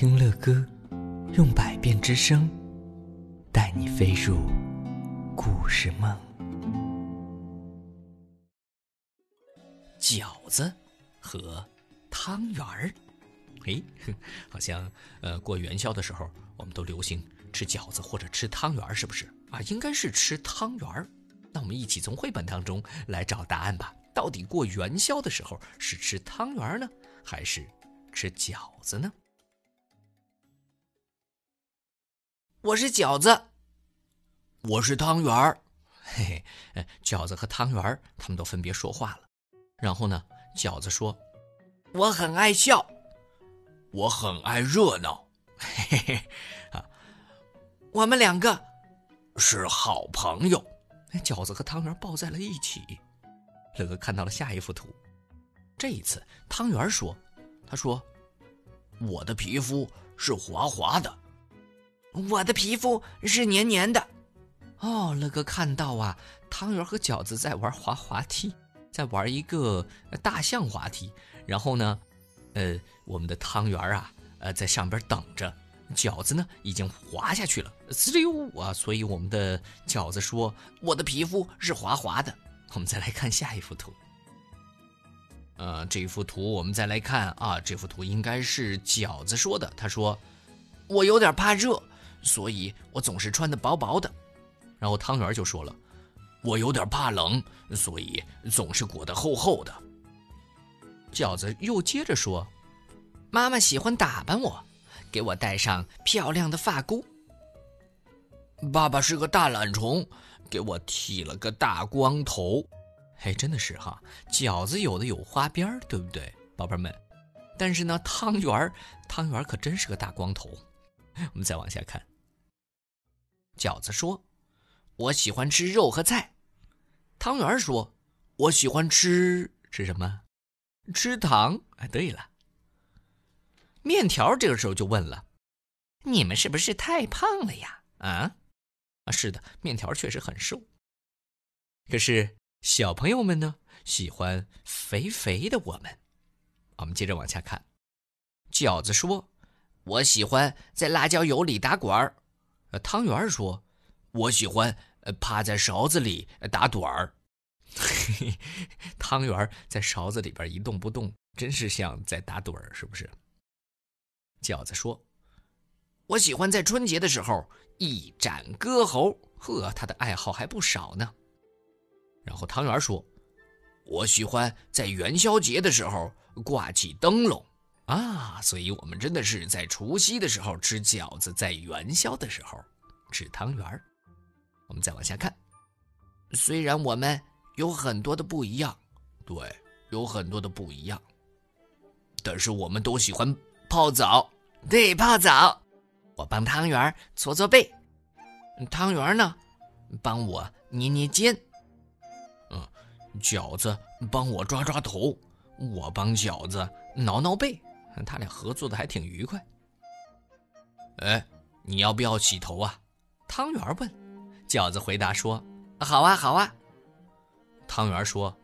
听乐歌，用百变之声，带你飞入故事梦。饺子和汤圆儿，哎，好像呃过元宵的时候，我们都流行吃饺子或者吃汤圆儿，是不是啊？应该是吃汤圆儿。那我们一起从绘本当中来找答案吧。到底过元宵的时候是吃汤圆儿呢，还是吃饺子呢？我是饺子，我是汤圆儿。嘿嘿，饺子和汤圆儿他们都分别说话了。然后呢，饺子说：“我很爱笑，我很爱热闹。”嘿嘿嘿，啊，我们两个是好朋友。饺子和汤圆抱在了一起。乐哥看到了下一幅图，这一次汤圆说：“他说，我的皮肤是滑滑的，我的皮肤是黏黏的。”哦，乐哥看到啊，汤圆和饺子在玩滑滑梯，在玩一个大象滑梯。然后呢，呃，我们的汤圆啊，呃，在上边等着，饺子呢已经滑下去了，滋溜啊！所以我们的饺子说：“我的皮肤是滑滑的。”我们再来看下一幅图。呃，这一幅图我们再来看啊，这幅图应该是饺子说的。他说：“我有点怕热，所以我总是穿的薄薄的。”然后汤圆就说了：“我有点怕冷，所以总是裹得厚厚的。”饺子又接着说：“妈妈喜欢打扮我，给我戴上漂亮的发箍。”爸爸是个大懒虫。给我剃了个大光头，嘿，真的是哈，饺子有的有花边，对不对，宝贝们？但是呢，汤圆儿，汤圆可真是个大光头。我们再往下看，饺子说：“我喜欢吃肉和菜。”汤圆说：“我喜欢吃吃什么？吃糖。”哎，对了，面条这个时候就问了：“你们是不是太胖了呀？”啊？啊，是的，面条确实很瘦。可是小朋友们呢，喜欢肥肥的我们。我们接着往下看，饺子说：“我喜欢在辣椒油里打滚儿。”，汤圆说：“我喜欢趴在勺子里打盹儿。”汤圆在勺子里边一动不动，真是像在打盹儿，是不是？饺子说：“我喜欢在春节的时候。”一展歌喉，呵，他的爱好还不少呢。然后汤圆说：“我喜欢在元宵节的时候挂起灯笼啊，所以我们真的是在除夕的时候吃饺子，在元宵的时候吃汤圆。”我们再往下看，虽然我们有很多的不一样，对，有很多的不一样，但是我们都喜欢泡澡，对，泡澡。我帮汤圆搓搓背，汤圆呢，帮我捏捏肩。嗯，饺子帮我抓抓头，我帮饺子挠挠背，他俩合作的还挺愉快。哎，你要不要洗头啊？汤圆问。饺子回答说：“好啊，好啊。”汤圆说：“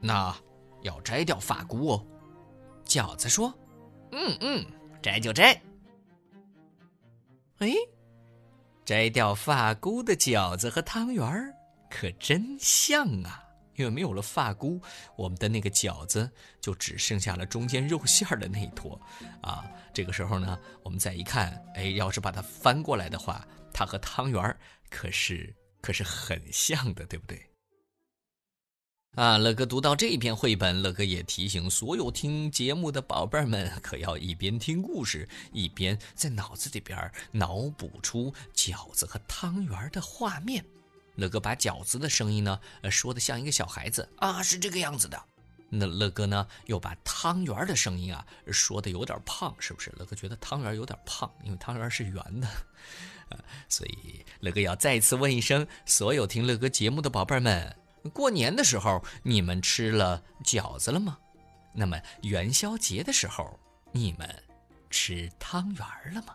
那要摘掉发箍哦。”饺子说：“嗯嗯，摘就摘。”哎，摘掉发箍的饺子和汤圆可真像啊！因为没有了发箍，我们的那个饺子就只剩下了中间肉馅儿的那一坨啊。这个时候呢，我们再一看，哎，要是把它翻过来的话，它和汤圆儿可是可是很像的，对不对？啊，乐哥读到这篇绘本，乐哥也提醒所有听节目的宝贝儿们，可要一边听故事，一边在脑子里边脑补出饺子和汤圆的画面。乐哥把饺子的声音呢，说的像一个小孩子啊，是这个样子的。那乐哥呢，又把汤圆的声音啊，说的有点胖，是不是？乐哥觉得汤圆有点胖，因为汤圆是圆的，啊，所以乐哥要再次问一声，所有听乐哥节目的宝贝儿们。过年的时候，你们吃了饺子了吗？那么元宵节的时候，你们吃汤圆了吗？